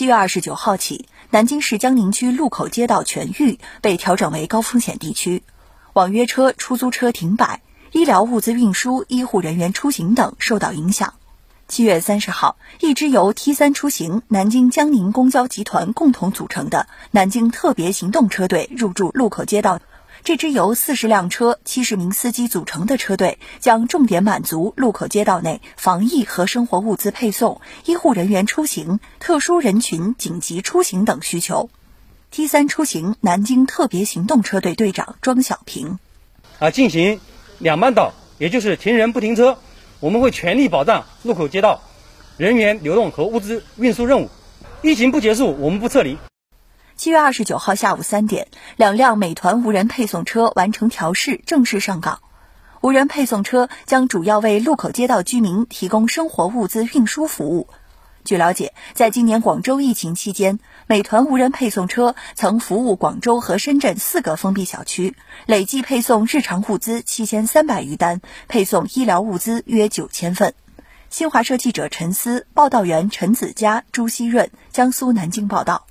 七月二十九号起，南京市江宁区路口街道全域被调整为高风险地区，网约车、出租车停摆，医疗物资运输、医护人员出行等受到影响。七月三十号，一支由 T 三出行、南京江宁公交集团共同组成的南京特别行动车队入驻路口街道。这支由四十辆车、七十名司机组成的车队，将重点满足路口街道内防疫和生活物资配送、医护人员出行、特殊人群紧急出行等需求。T 三出行南京特别行动车队队长庄小平：啊，进行两班倒，也就是停人不停车，我们会全力保障路口街道人员流动和物资运输任务。疫情不结束，我们不撤离。七月二十九号下午三点，两辆美团无人配送车完成调试，正式上岗。无人配送车将主要为路口街道居民提供生活物资运输服务。据了解，在今年广州疫情期间，美团无人配送车曾服务广州和深圳四个封闭小区，累计配送日常物资七千三百余单，配送医疗物资约九千份。新华社记者陈思，报道员陈子佳、朱希润，江苏南京报道。